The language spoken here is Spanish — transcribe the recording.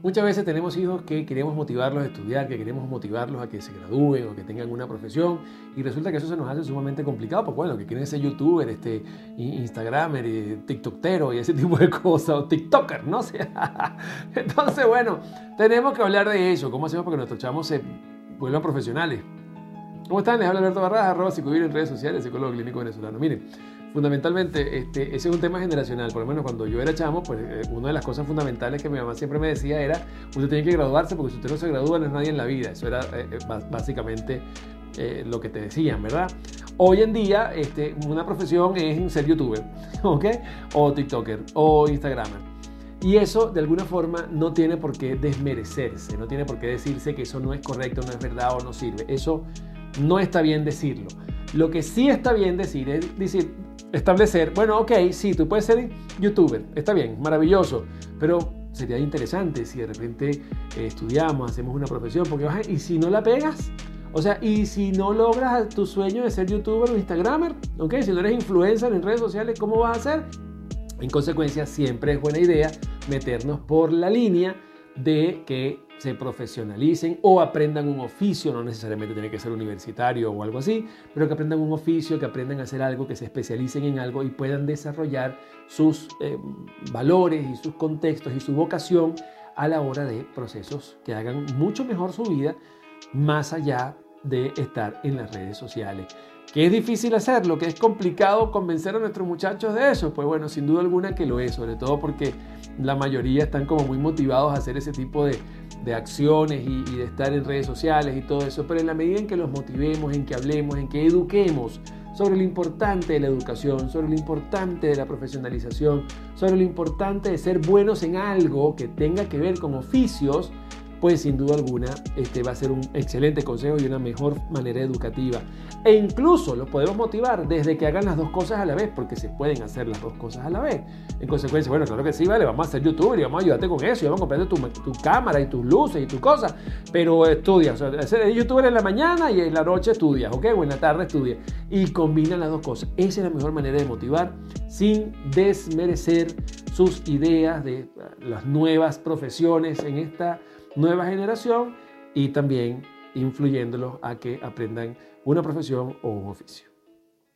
Muchas veces tenemos hijos que queremos motivarlos a estudiar, que queremos motivarlos a que se gradúen o que tengan una profesión y resulta que eso se nos hace sumamente complicado porque bueno, que quieren ser youtuber, este, instagramer, y tiktokero y ese tipo de cosas, o tiktoker, ¿no? Entonces, bueno, tenemos que hablar de eso, cómo hacemos para que nuestros chamos se vuelvan profesionales. ¿Cómo están? Les habla Alberto Barraza, arroba psicovivir en redes sociales, psicólogo clínico venezolano. Miren, fundamentalmente, este, ese es un tema generacional. Por lo menos cuando yo era chamo, pues eh, una de las cosas fundamentales que mi mamá siempre me decía era, usted tiene que graduarse porque si usted no se gradúa no es nadie en la vida. Eso era eh, eh, básicamente lo que te decían, ¿verdad? Hoy en día, este, una profesión es ser youtuber, ¿ok? O tiktoker, o instagramer. Y eso de alguna forma no tiene por qué desmerecerse, no tiene por qué decirse que eso no es correcto, no es verdad o no sirve. Eso no está bien decirlo. Lo que sí está bien decir es decir, establecer, bueno, ok, sí, tú puedes ser youtuber, está bien, maravilloso, pero sería interesante si de repente eh, estudiamos, hacemos una profesión, porque y si no la pegas, o sea, y si no logras tu sueño de ser youtuber o instagramer, ok, si no eres influencer en redes sociales, ¿cómo vas a hacer? En consecuencia, siempre es buena idea meternos por la línea de que se profesionalicen o aprendan un oficio, no necesariamente tiene que ser universitario o algo así, pero que aprendan un oficio, que aprendan a hacer algo, que se especialicen en algo y puedan desarrollar sus eh, valores y sus contextos y su vocación a la hora de procesos que hagan mucho mejor su vida más allá de estar en las redes sociales. ¿Que es difícil hacerlo? ¿Que es complicado convencer a nuestros muchachos de eso? Pues bueno, sin duda alguna que lo es, sobre todo porque la mayoría están como muy motivados a hacer ese tipo de, de acciones y, y, de estar en redes sociales y todo eso, pero en la medida en que los motivemos, en que hablemos, en que eduquemos sobre lo importante de la educación, sobre lo importante de la profesionalización, sobre lo importante de ser buenos en algo que tenga que ver con oficios, pues sin duda alguna este va a ser un excelente consejo y una mejor manera educativa. E incluso los podemos motivar desde que hagan las dos cosas a la vez, porque se pueden hacer las dos cosas a la vez. En consecuencia, bueno, claro que sí, vale, vamos a ser youtuber y vamos a ayudarte con eso, y vamos a comprarte tu, cámara y tus luces y tus cosas, pero estudia, o sea, youtuber en la mañana y en la noche estudias, ¿ok? O en la tarde estudias. Y combina las dos cosas. Esa es la mejor manera de motivar sin desmerecer sus ideas de las nuevas profesiones en esta nueva generación y también influyéndolos a que aprendan una profesión o un oficio.